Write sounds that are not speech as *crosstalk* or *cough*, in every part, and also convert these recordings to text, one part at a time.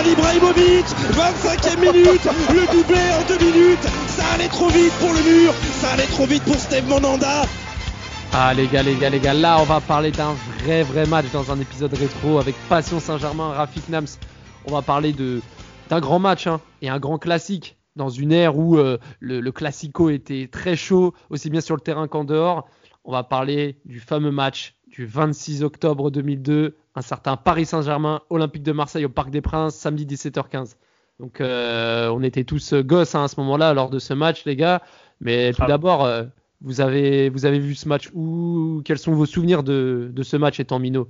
Zlatan Ibrahimovic 25e minute Le doublé en deux minutes Ça allait trop vite pour le mur Ça allait trop vite pour Steve Monanda Ah les gars, les gars, les gars, là on va parler d'un vrai vrai match dans un épisode rétro avec Passion Saint-Germain, Rafik Nams. On va parler d'un grand match hein, et un grand classique dans une ère où euh, le classico était très chaud, aussi bien sur le terrain qu'en dehors. On va parler du fameux match du 26 octobre 2002, un certain Paris Saint-Germain, Olympique de Marseille au Parc des Princes, samedi 17h15. Donc euh, on était tous gosses hein, à ce moment-là lors de ce match, les gars. Mais tout Ah. d'abord, euh, vous avez vous avez vu ce match où Quels sont vos souvenirs de, de ce match étant minot?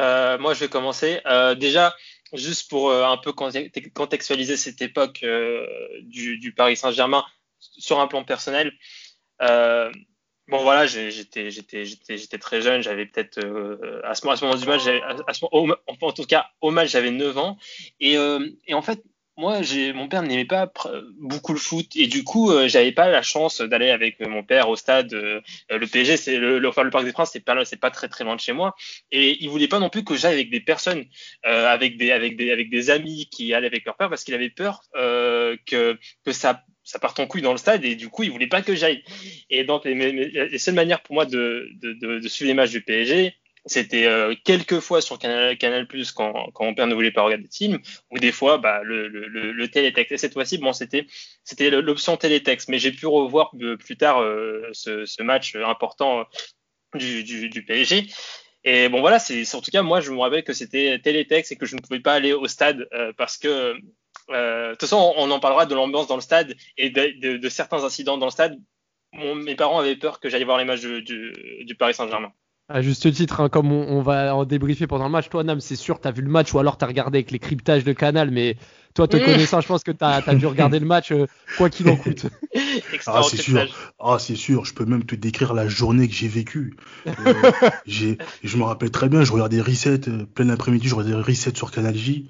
Euh, moi, je vais commencer. Euh, déjà, juste pour euh, un peu conte- contextualiser cette époque euh, du, du Paris Saint-Germain sur un plan personnel. Bon, voilà, j'étais, très jeune. J'avais peut-être euh, à, ce, moment- à ce moment du match, en tout cas, au match, j'avais 9 ans. Et, euh, et en fait, moi, mon père n'aimait pas beaucoup le foot et du coup, euh, j'avais pas la chance d'aller avec mon père au stade. euh, le PSG, c'est le, enfin, le Parc des Princes, c'est pas, pas très très loin de chez moi. Et il voulait pas non plus que j'aille avec des personnes, euh, avec des avec des avec des amis qui allaient avec leur père parce qu'il avait peur euh, que que ça ça parte en couille dans le stade et du coup il voulait pas que j'aille. Et donc les, les seules manières pour moi de suivre les matchs du PSG c'était euh, quelques fois sur Canal, quand, mon père ne voulait pas regarder de film, ou des fois bah, le, le, télétexte. Et cette fois-ci, bon, c'était l'option télétexte, mais j'ai pu revoir euh, plus tard euh, ce, match important du, PSG. Et bon voilà, c'est en tout cas moi je me rappelle que c'était télétexte et que je ne pouvais pas aller au stade parce que de toute façon on, on en parlera de l'ambiance dans le stade et de, de, de certains incidents dans le stade. Mon- mes parents avaient peur que j'aille voir les matchs du, du, du Paris Saint-Germain. À juste titre, hein, comme on, on va en débriefer pendant le match, toi Nam, c'est sûr, t'as vu le match ou alors t'as regardé avec les cryptages de Canal, mais toi te Mmh. connaissant, je pense que t'as as dû regarder le match euh, quoi qu'il en coûte. *laughs* Ah, c'est sûr. Ah, c'est sûr, je peux même te décrire la journée que j'ai vécue. Euh, *laughs* j'ai, je me rappelle très bien, je regardais Reset, euh, plein d'après-midi, je regardais Reset sur Canal J.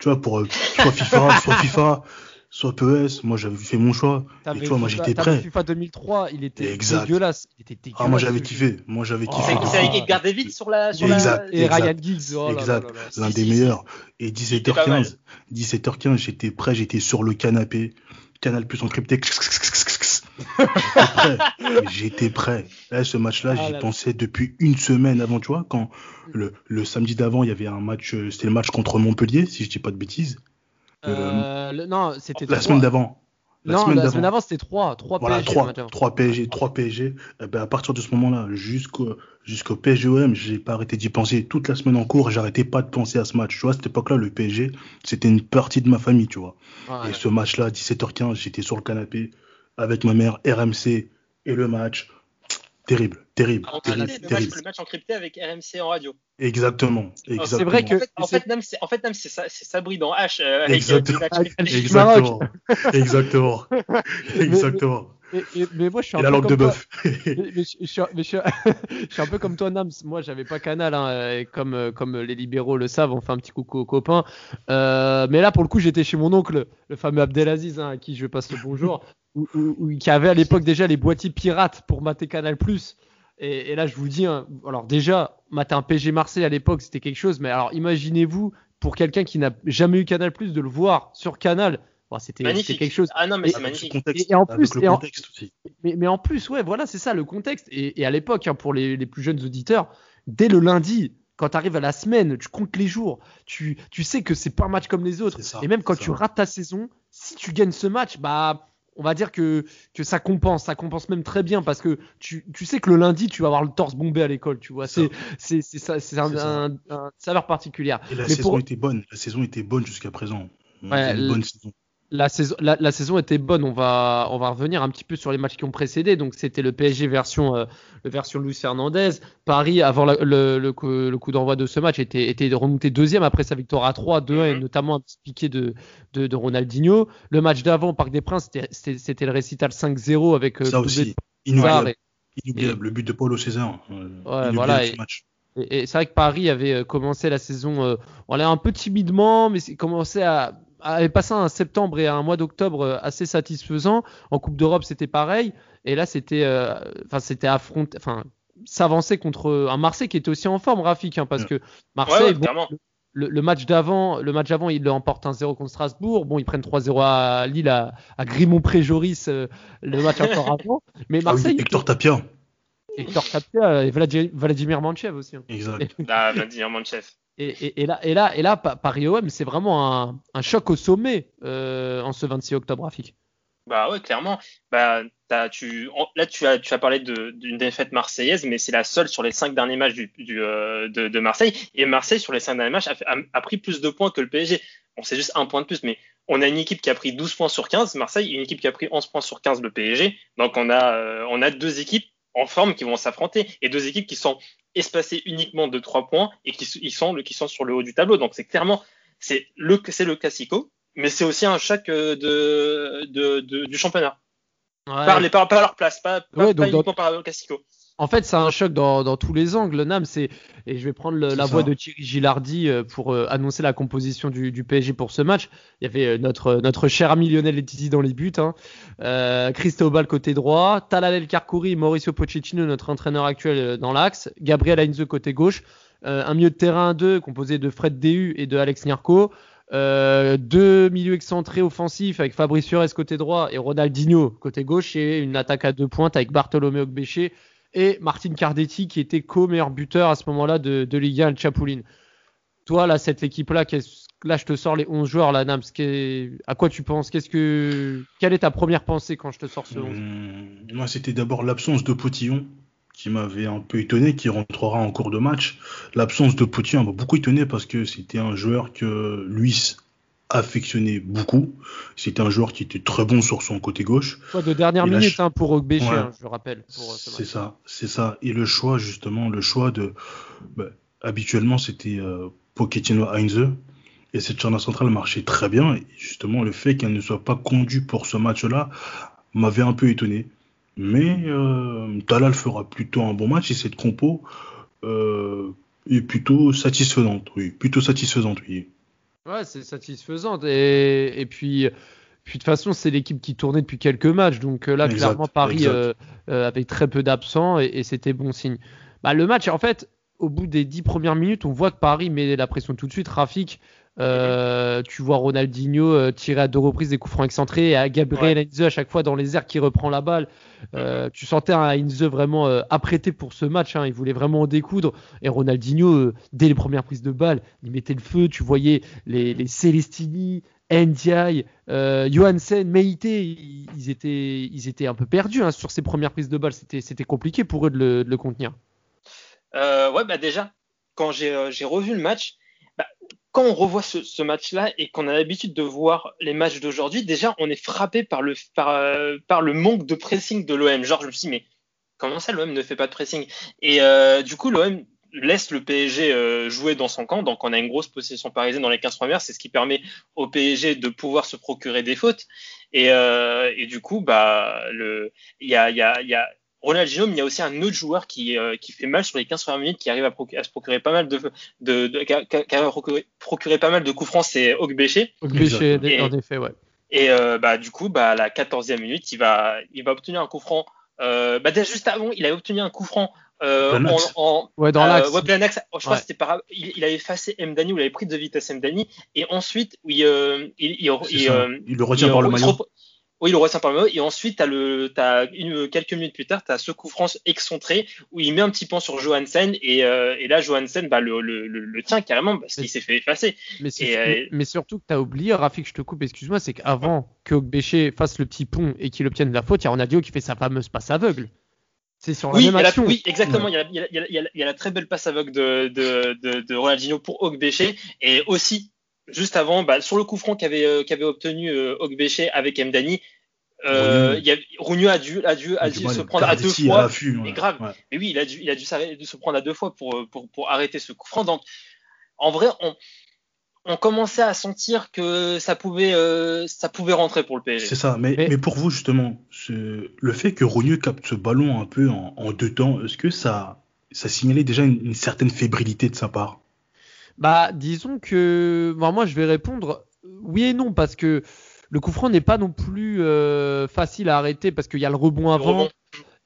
Tu vois, pour euh, soit FIFA, *laughs* soit FIFA, soit PES. Moi, j'avais fait mon choix. Et tu vois, moi, j'étais prêt. FIFA 2003, il était Exact. dégueulasse. Il était dégueulasse. Ah, moi, j'avais kiffé. Moi, j'avais Oh, kiffé. C'est de c'est avec. Edgar David sur la. Sur la... Exact. Et Ryan. Giggs, oh exact. L'un des si, meilleurs. Et était pas mal. 17h15, 17h15, j'étais prêt, j'étais sur le canapé. Canal plus encrypté. *laughs* J'étais prêt. Là, ce match-là, Ah j'y pensais depuis une semaine avant, tu vois, quand le, le samedi d'avant, il y avait un match, euh, c'était le match contre Montpellier, si je dis pas de bêtises. Euh, le- non, c'était La semaine d'avant. La non, semaine la d'avant. semaine d'avant, c'était 3. 3 Voilà, PSG. le 3, match avant. 3 PSG, 3 PSG. Eh ben, à partir de ce moment-là, jusqu'au jusqu'au PSGOM, j'ai pas arrêté d'y penser. Toute la semaine en cours, j'arrêtais pas de penser à ce match. Tu vois, à cette époque-là, le PSG, c'était une partie de ma famille, tu vois. Et ce match-là, 17h15, j'étais sur le canapé avec ma mère, RMC, et le match. Terrible, terrible, En terrible, crypté, le, match, terrible. le match encrypté avec RMC en radio. Exactement, exactement. C'est vrai que- En fait, en fait, Nam, c'est en fait, Sabri dans H euh, avec euh, Exactement. Avec-. Exactement, *laughs* exactement, Mais- exactement. Et- et- mais moi, je suis un Et la peu langue de comme toi. bœuf. *laughs* Mais, je, je suis, mais je suis- *laughs* je suis un peu comme toi, Nams. Moi, j'avais pas Canal, hein, et comme, euh, comme les libéraux le savent, on fait un petit coucou aux copains. Euh, mais là, pour le coup, j'étais chez mon oncle, le fameux Abdelaziz, hein, à qui je passe le bonjour, où- qui avait à l'époque déjà les boîtiers pirates pour mater Canal+. Et, et là, je vous dis, hein, alors déjà, mater un PG Marseille à l'époque, c'était quelque chose. Mais alors, imaginez-vous, pour quelqu'un qui n'a jamais eu Canal+, de le voir sur Canal, bon, c'était quelque chose. Ah non, mais Et- c'est magnifique. contexte, Et- en plus- le et en- contexte aussi. Mais, mais en plus, ouais, voilà, c'est ça le contexte. Et, et à l'époque, hein, pour les, les plus jeunes auditeurs, dès le lundi, quand tu arrives à la semaine, tu comptes les jours, tu, tu sais que c'est pas un match comme les autres. Ça, et même quand tu rates ta saison, si tu gagnes ce match, bah, on va dire que, que ça compense, ça compense même très bien parce que tu, tu sais que le lundi, tu vas avoir le torse bombé à l'école, tu vois. C'est, c'est, c'est ça, c'est un, un, un saveur particulière. Et la Mais saison pour- était bonne. La saison était bonne jusqu'à présent. Ouais, une bonne saison. La saison, la, la saison était bonne. On va, on va revenir un petit peu sur les matchs qui ont précédé. Donc, c'était le PSG version, euh, le version Luis Fernandez. Paris, avant la- le, le, coup, le coup d'envoi de ce match, était, était remonté deuxième après sa victoire à 3, 2-1, et Mhm. notamment un petit piqué de, de, de Ronaldinho. Le match d'avant, au Parc des Princes, c'était- le récital 5-0 avec euh, Ça aussi. Inoubliable. et- Inoubliable. Le but de Paulo César. euh, inoubliable voilà, ce et- match. Et, et c'est vrai que Paris avait euh, commencé la saison, euh, on allait un peu timidement, mais à, à avait passé un septembre et un mois d'octobre euh, assez satisfaisant. En Coupe d'Europe, c'était pareil. Et là, c'était, euh, enfin, c'était affronter, enfin, s'avancer contre un Marseille qui était aussi en forme, Rafik, hein, parce Ouais. que Marseille, ouais, bon, clairement. le, le match d'avant, le match d'avant, ils l'emportent 1-0 contre Strasbourg. Bon, ils prennent 3-0 à Lille, à, à Grimont-Pré-Joris, euh, le match encore *laughs* avant. Mais Ah oui, Marseille, Hector Tapia. Hector Tapia et Vladi- Vladimir Manchev aussi. hein. Exact. Vladimir Manchev. Et, là, et là, et là, Pa- Paris OM, c'est vraiment un, choc au sommet euh, en ce 26 octobre, Rafik. Bah ouais, clairement. Bah, là, tu as, parlé d'une défaite marseillaise, mais c'est la seule sur les cinq derniers matchs euh, de, Marseille. Et Marseille, sur les cinq derniers matchs, a, pris plus de points que le PSG. Bon, c'est juste un point de plus, mais on a une équipe qui a pris 12 points sur 15, Marseille, et une équipe qui a pris 11 points sur 15, le PSG. Donc, on euh, on a deux équipes en forme qui vont s'affronter, et deux équipes qui sont espacées uniquement de 3 points et qui, ils sont, qui sont sur le haut du tableau. Donc, c'est clairement, c'est le, c'est le classico, mais c'est aussi un choc euh, de, de, de- du championnat. Par, les, par, par leur place, pas, pas, Ouais, pas donc uniquement par le Classico. En fait, c'est un choc dans, dans tous les angles. Nam, c'est et je vais prendre le- la ça. voix de Thierry Gilardi euh, pour euh, annoncer la composition du, du PSG pour ce match. Il y avait euh, notre notre cher ami Lionel Letizi dans les buts, hein. euh, Cristobal côté droit, Talalel Karkouri, Mauricio Pochettino, notre entraîneur actuel dans l'axe, Gabriel Heinze côté gauche, euh, un milieu de terrain 2 composé de Fred Déhu et de Alex Nierko. Euh, deux milieux excentrés offensifs avec Fabrice Fiores côté droit et Ronaldinho côté gauche et une attaque à deux pointes avec Bartolomé Ogbéché et Martin Cardetti qui était co-meilleur buteur à ce moment-là de, de Ligue 1 le Chapouline. Toi là cette équipe là je te sors les 11 joueurs là Nams à quoi tu penses? Qu'est-ce que quelle est ta première pensée quand je te sors ce 11 Hum, Moi, c'était d'abord l'absence de Potillon qui m'avait un peu étonné, qui rentrera en cours de match. L'absence de Potillon m'a beaucoup étonné parce que c'était un joueur que Luis affectionnait beaucoup. C'était un joueur qui était très bon sur son côté gauche. Choix de dernière Et minute hein, pour Ogbéché, Ouais. hein, je le rappelle. euh, ce C'est ça, c'est ça. Et le choix, justement, le choix de. bah, habituellement, c'était euh, Pochettino Heinze. Et cette charnière centrale marchait très bien. Et justement, le fait qu'elle ne soit pas conduite pour ce match-là m'avait un peu étonné. Mais euh, Talal fera plutôt un bon match et cette compo euh, est plutôt satisfaisante. Oui, plutôt satisfaisante, oui. Ouais, c'est satisfaisant. Et, et puis, puis de toute façon, c'est l'équipe qui tournait depuis quelques matchs. Donc euh, là, Exact, clairement, Paris euh, euh, avait très peu d'absents et, et c'était bon signe. Bah, le match, en fait, au bout des dix premières minutes, on voit que Paris met la pression tout de suite. Rafik, euh, tu vois Ronaldinho euh, tirer à deux reprises des coups francs excentrés et à Gabriel Heinze à chaque fois dans les airs qui reprend la balle. Euh, tu sentais un Heinze vraiment apprêté pour ce match. hein. Il voulait vraiment en découdre. Et Ronaldinho, dès les premières prises de balle, il mettait le feu. Tu voyais les, les Celestini, Ndiaye, euh, Johansen, Meite, ils, étaient, ils étaient un peu perdus hein, sur ces premières prises de balle. C'était, compliqué pour eux de le, de le contenir. Ouais, bah déjà, quand j'ai revu le match, quand on revoit ce, match-là et qu'on a l'habitude de voir les matchs d'aujourd'hui, déjà, on est frappé par le, par, euh, par le manque de pressing de l'OM. Genre, je me suis dit, mais comment ça, l'OM ne fait pas de pressing? Et euh, du coup, l'OM laisse le PSG euh, jouer dans son camp. Donc, on a une grosse possession parisienne dans les 15 premières. C'est ce qui permet au PSG de pouvoir se procurer des fautes. Et, du coup, bah, il y a, y a, y a Ronaldinho, mais il y a aussi un autre joueur qui, euh, qui fait mal sur les 15 premières minutes, qui arrive à, se procurer pas mal de, de, de qui, procurer, procurer pas mal de coups francs, c'est Ogbéché. Ogbéché, Et- en effet, ouais. Et euh, bah, du coup, bah, à la 14e minute, il va, il va obtenir un coup franc. Euh, bah, déjà, juste avant, il avait obtenu un coup franc euh, en, en, Ouais, dans euh, l'axe. ouais, axe. Je crois que c'était par, il, il avait effacé Mdani, ou il avait pris de vitesse Mdani, et ensuite, oui, euh, il, il, euh, le retient il- par le maillot. Oui, il le retient par le maillot. Et ensuite, t'as le, une, quelques minutes plus tard, tu as ce coup franc excentré où il met un petit point sur Johansen. Et, euh, et là, Johansen bah, le, le, le, le tient carrément parce qu'il s'est fait effacer. Mais, Et, euh, mais- surtout que tu as oublié, Rafik, je te coupe, excuse-moi, c'est qu'avant que Ogbéché fasse le petit pont et qu'il obtienne la faute, il y a Ronaldinho qui fait sa fameuse passe aveugle. C'est sur la Oui, même la- exactement. Il y, a, la- il, y a, il y a- il y a- il y a la très belle passe aveugle de, de, de, de Ronaldinho pour Ogbéché. Et aussi, juste avant, bah, sur le coup franc qu'avait euh, qu'avait obtenu euh, Ogbéché avec Mdani, euh, y a, dû, a dû, a se prendre à deux fois. Et grave. Ouais. Mais oui, il a dû, il a dû se prendre à deux fois pour, pour, pour arrêter ce coup franc. Donc, en vrai, on, on commençait à sentir que ça pouvait, euh, ça pouvait rentrer pour le PSG. C'est ça, mais, Mais- mais pour vous, justement, ce- le fait que Rogneux capte ce ballon un peu en, en deux temps, est-ce que ça, ça signalait déjà une, une certaine fébrilité de sa part? Bah, disons que moi je vais répondre oui et non parce que le coup franc n'est pas non plus euh, facile à arrêter parce qu'il y a le rebond Le avant. rebond.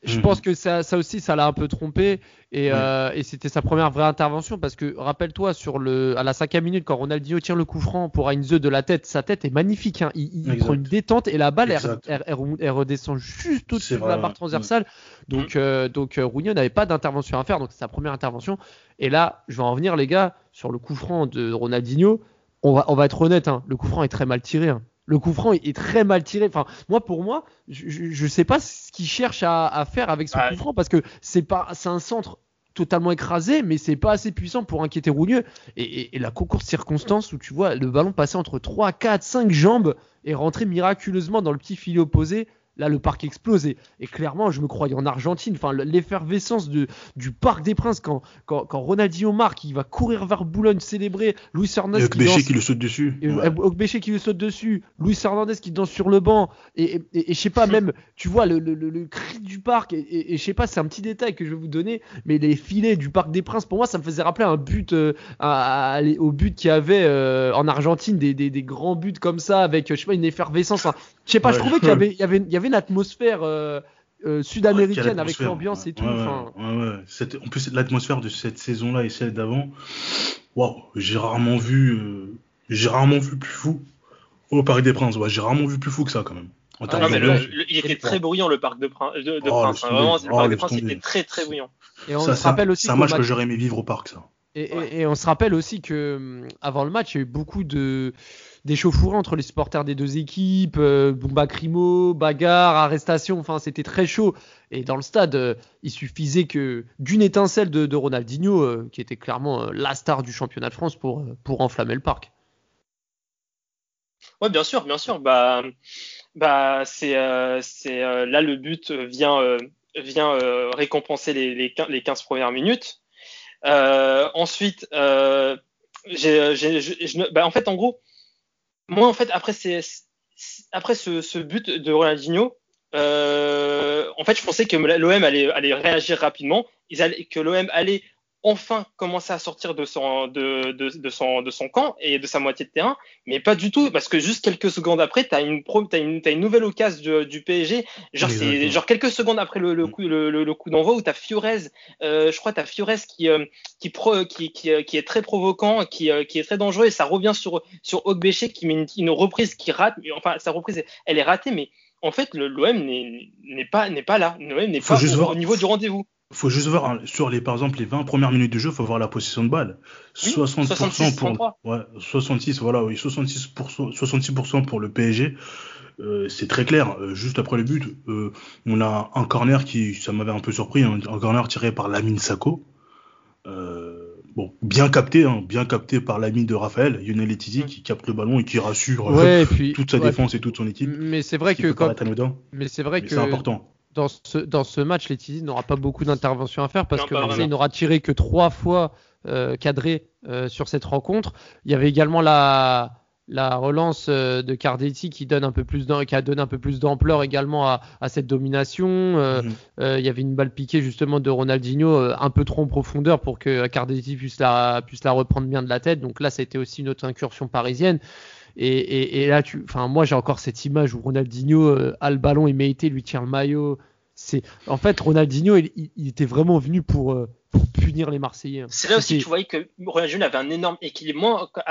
Je Mhm. pense que ça, ça aussi, ça l'a un peu trompé et, euh, et c'était sa première vraie intervention parce que rappelle-toi sur le à la cinquième minute quand Ronaldinho tire le coup franc pour Heinze de la tête, sa tête est magnifique. hein. Il, prend une détente et la balle elle, Exact. elle- elle rem- elle redescend juste au-dessus de la barre transversale. Donc euh, donc euh, Rougneux n'avait pas d'intervention à faire donc c'est sa première intervention. Et là, je vais en venir les gars sur le coup franc de Ronaldinho. On va on va être honnête, hein, le coup franc est très mal tiré. hein. Le coup franc est, très mal tiré. Enfin, moi, pour moi, je, je sais pas ce qu'il cherche à, à faire avec ce Ouais. coup franc parce que c'est pas, c'est un centre totalement écrasé, mais c'est pas assez puissant pour inquiéter Rougneux. Et, et- et la concours de circonstances où tu vois le ballon passer entre 3, 4, 5 jambes et rentrer miraculeusement dans le petit filet opposé. Là, le parc explose et, et clairement, je me croyais en Argentine. Enfin, le- l'effervescence de, du Parc des Princes quand, quand, quand Ronaldinho marque, il va courir vers Boulogne célébrer. Luis Hernandez qui danse- qui le saute dessus. et Ouais. Ogbeche qui lui saute dessus, Luis Hernandez qui danse sur le banc, et, et, et- je sais pas, même, tu vois, le, le, le- le cri du parc, et, je sais pas, c'est un petit détail que je vais vous donner, mais les filets du Parc des Princes, pour moi, ça me faisait rappeler un but, euh, à- à- au but qu'il y avait euh, en Argentine, des, des, des grands buts comme ça, avec, je sais pas, une effervescence. hein. Je sais pas, je trouvais qu'il y avait, il y avait, il y avait une atmosphère euh, euh, sud-américaine avec l'ambiance et tout. Ouais, ouais, enfin, ouais, ouais. Cette- en plus, l'atmosphère de cette saison-là et celle d'avant, waouh, j'ai rarement vu, euh, j'ai rarement vu plus fou au Paris des Princes. Ouais, j'ai rarement vu plus fou que ça quand même. En Ah, termes Non, mais le- d'ambiance. le- il était très bruyant le parc de, Prin- de, de Oh, Prince. hein. tomber. Vraiment, Oh, le parc des Princes était très très bruyant. et on Ça, se c'est un- rappelle aussi c'est un match match- que j'aurais aimé vivre au parc, ça. Et, et- Ouais. et on se rappelle aussi que avant le match, il y a eu beaucoup de d'échauffourées entre les supporters des deux équipes, euh, bomba crimo, bagarre, arrestation, enfin c'était très chaud. Et dans le stade, euh, il suffisait que d'une étincelle de, Ronaldinho, euh, qui était clairement euh, la star du championnat de France, pour, pour enflammer le parc. Ouais, bien sûr, bien sûr. Bah, bah, c'est, là le but vient, vient récompenser les, les, quin- les 15 premières minutes. Ensuite, ne- bah, en fait, en gros, moi, en fait, après, c'est, après ce, ce but de Ronaldinho, euh, en fait, je pensais que l'OM allait, allait réagir rapidement, ils allaient, que l'OM allait enfin commencer à sortir de son, de, de, de, son, de son camp et de sa moitié de terrain, mais pas du tout, parce que juste quelques secondes après, tu as une, pro- t'as une, t'as une nouvelle occasion du, du PSG, genre, genre quelques secondes après le, le coup, le, le, le coup d'envoi où tu as Fiorez, euh, je crois, tu as Fiorez qui, euh, qui, pro, qui, qui, euh, qui est très provoquant, qui, euh, qui est très dangereux, et ça revient sur, sur Ogbeche qui met une, une reprise qui rate, enfin, sa reprise, elle est ratée, mais en fait, le- l'OM n'est n'est pas, n'est pas là. L'OM n'est pas au niveau du rendez-vous. Faut juste voir hein, sur les par exemple les 20 premières minutes de jeu, faut voir la possession de balle. Oui, 60% 66, pour 33. ouais, 66 voilà, oui, 66% 66% pour le PSG. Euh, c'est très clair, Euh, juste après le but, euh, on a un corner qui ça m'avait un peu surpris, hein, un corner tiré par Lamine Sako. Euh, bon, bien capté hein, bien capté par l'ami de Raphaël, Lionel Etizi Mm. qui capte le ballon et qui rassure euh, Ouais, et puis, toute sa ouais, défense et toute son équipe. Mais c'est vrai que quand, mais c'est vrai mais que c'est important. Dans ce, dans ce match, Letizy n'aura pas beaucoup d'interventions à faire parce Non, que Marseille n'aura tiré que trois fois euh, cadré euh, sur cette rencontre. Il y avait également la, la relance euh, de Cardetti qui donne un peu plus qui a donné un peu plus d'ampleur également à, à cette domination. Mhm. il y avait une balle piquée justement de Ronaldinho un peu trop en profondeur pour que Cardetti puisse la, puisse la reprendre bien de la tête. Donc là, ça a été aussi une autre incursion parisienne. Et, et, et là, tu, enfin, moi, j'ai encore cette image où Ronaldinho euh, a le ballon, il mérité, lui tire le maillot. C'est, en fait, Ronaldinho, il, était vraiment venu pour, euh, pour punir les Marseillais. hein. C'est là aussi que tu voyais que Ronaldinho avait un énorme équilibre. Moi, quand-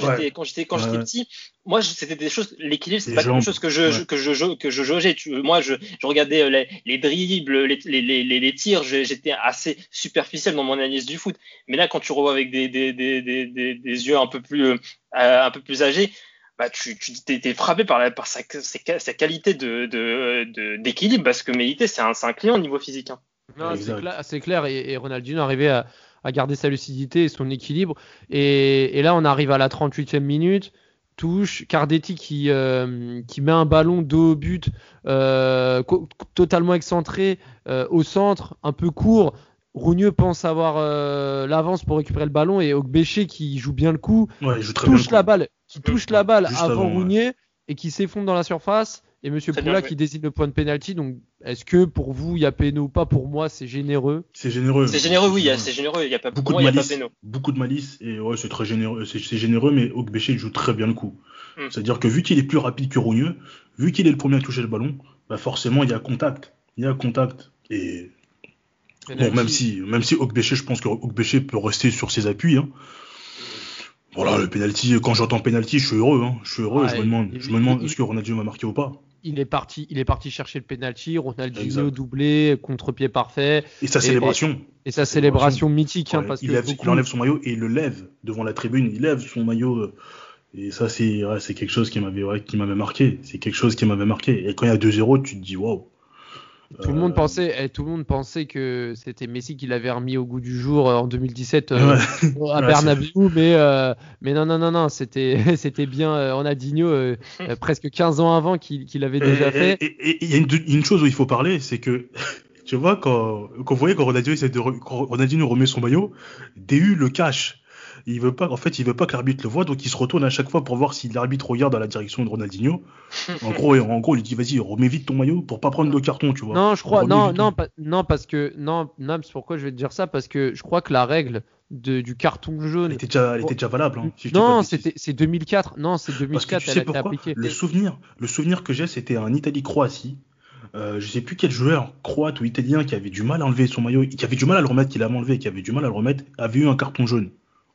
j'étais Ouais. quand j'étais quand Ouais, j'étais ouais. petit, moi je- c'était des choses. L'équilibre, c'est pas quelque chose que je, Ouais. je- que je je- que je jaugeais. Tu- Moi, je, je regardais euh, les, les dribbles, les, les, les, les- les tirs. J'étais assez superficiel dans mon analyse du foot. Mais là, quand tu revois avec des des, des, des, des, des yeux un peu plus euh, un peu plus âgés. Bah, tu, tu frappé par, la, par sa, sa, sa qualité de, de, de- d'équilibre parce que Méité, c'est un, client au niveau physique. hein. Non, c'est clair, et, et Ronaldinho arrivait à, à garder sa lucidité et son équilibre. Et, et là, on arrive à la 38e minute, touche, Cardetti qui, euh, qui met un ballon dos au but, euh, totalement excentré, euh, au centre, un peu court. Rougneux pense avoir euh, l'avance pour récupérer le ballon et Ogbéché qui joue bien le coup, Ouais, il joue très touche bien. la balle, qui touche la balle Juste avant, avant, ouais. Et qui s'effondre dans la surface. Et Monsieur Poula qui désigne le point de pénalty. Donc, est-ce que pour vous, il y a péno ou pas Pour moi, c'est généreux. C'est généreux. C'est généreux, oui, il y a- c'est généreux. Il y a pas Beaucoup moi, de il y a pas malice. péno. Beaucoup de malice et ouais, c'est très généreux. C'est c'est généreux, mais Ogbéché joue très bien le coup. Mm. C'est-à-dire que vu qu'il est plus rapide que Rougneux, vu qu'il est le premier à toucher le ballon, bah forcément il y a contact. Il y a contact. Et bon, même si, même si je pense que Ogbéché peut rester sur ses appuis. Hein. Voilà, le penalty. Quand j'entends penalty, je suis heureux. Hein. Je suis heureux. Je me demande, il- je me demande est-ce que Ronaldinho va marquer ou pas. il est parti, il est parti chercher le penalty. Ronaldinho Exact. doublé, contre-pied parfait. Et sa Et- célébration. Et sa Célébration. célébration mythique, hein, parce il, que lève- beaucoup- il enlève son maillot et il le lève devant la tribune. Il lève son maillot. euh, Et ça, c'est ouais, quelque chose qui m'avait ouais, qui m'avait marqué. C'est quelque chose qui m'avait marqué. Et quand il y a 2-0, tu te dis waouh. Tout le monde pensait, eh, tout le monde pensait que c'était Messi qui l'avait remis au goût du jour euh, en 2017 euh, *laughs* à Ouais, Bernabeu, mais euh, mais non non non non, c'était *laughs* c'était bien euh, Ronaldinho presque 15 ans avant qu'il qu'il avait Et déjà et- fait. et- il y a une, une chose où il faut parler, c'est que *laughs* tu vois quand quand vous voyez quand Ronaldinho de quand Ronaldinho remet son maillot, DU le cache. Il veut pas, en fait, il veut pas que l'arbitre le voit, donc il se retourne à chaque fois pour voir si l'arbitre regarde dans la direction de Ronaldinho. *laughs* En gros, en gros, il dit vas-y, remets vite ton maillot pour pas prendre le carton, tu vois. Non, je crois Remets non non pas- non parce que non Nams pourquoi je vais te dire ça? Parce que je crois que la règle de, du carton Elle jaune était déjà, elle était déjà valable. Hein, si non c'était c'est 2004 non c'est Parce que 2004 tu elle sais a pourquoi? appliquée. Le souvenir, le souvenir que j'ai, c'était un Italie-Croatie. Euh, je sais plus quel joueur croate ou italien qui avait du mal à enlever son maillot, qui avait du mal à le remettre, qui l'avait enlevé, qui avait du mal à le remettre, avait eu un carton jaune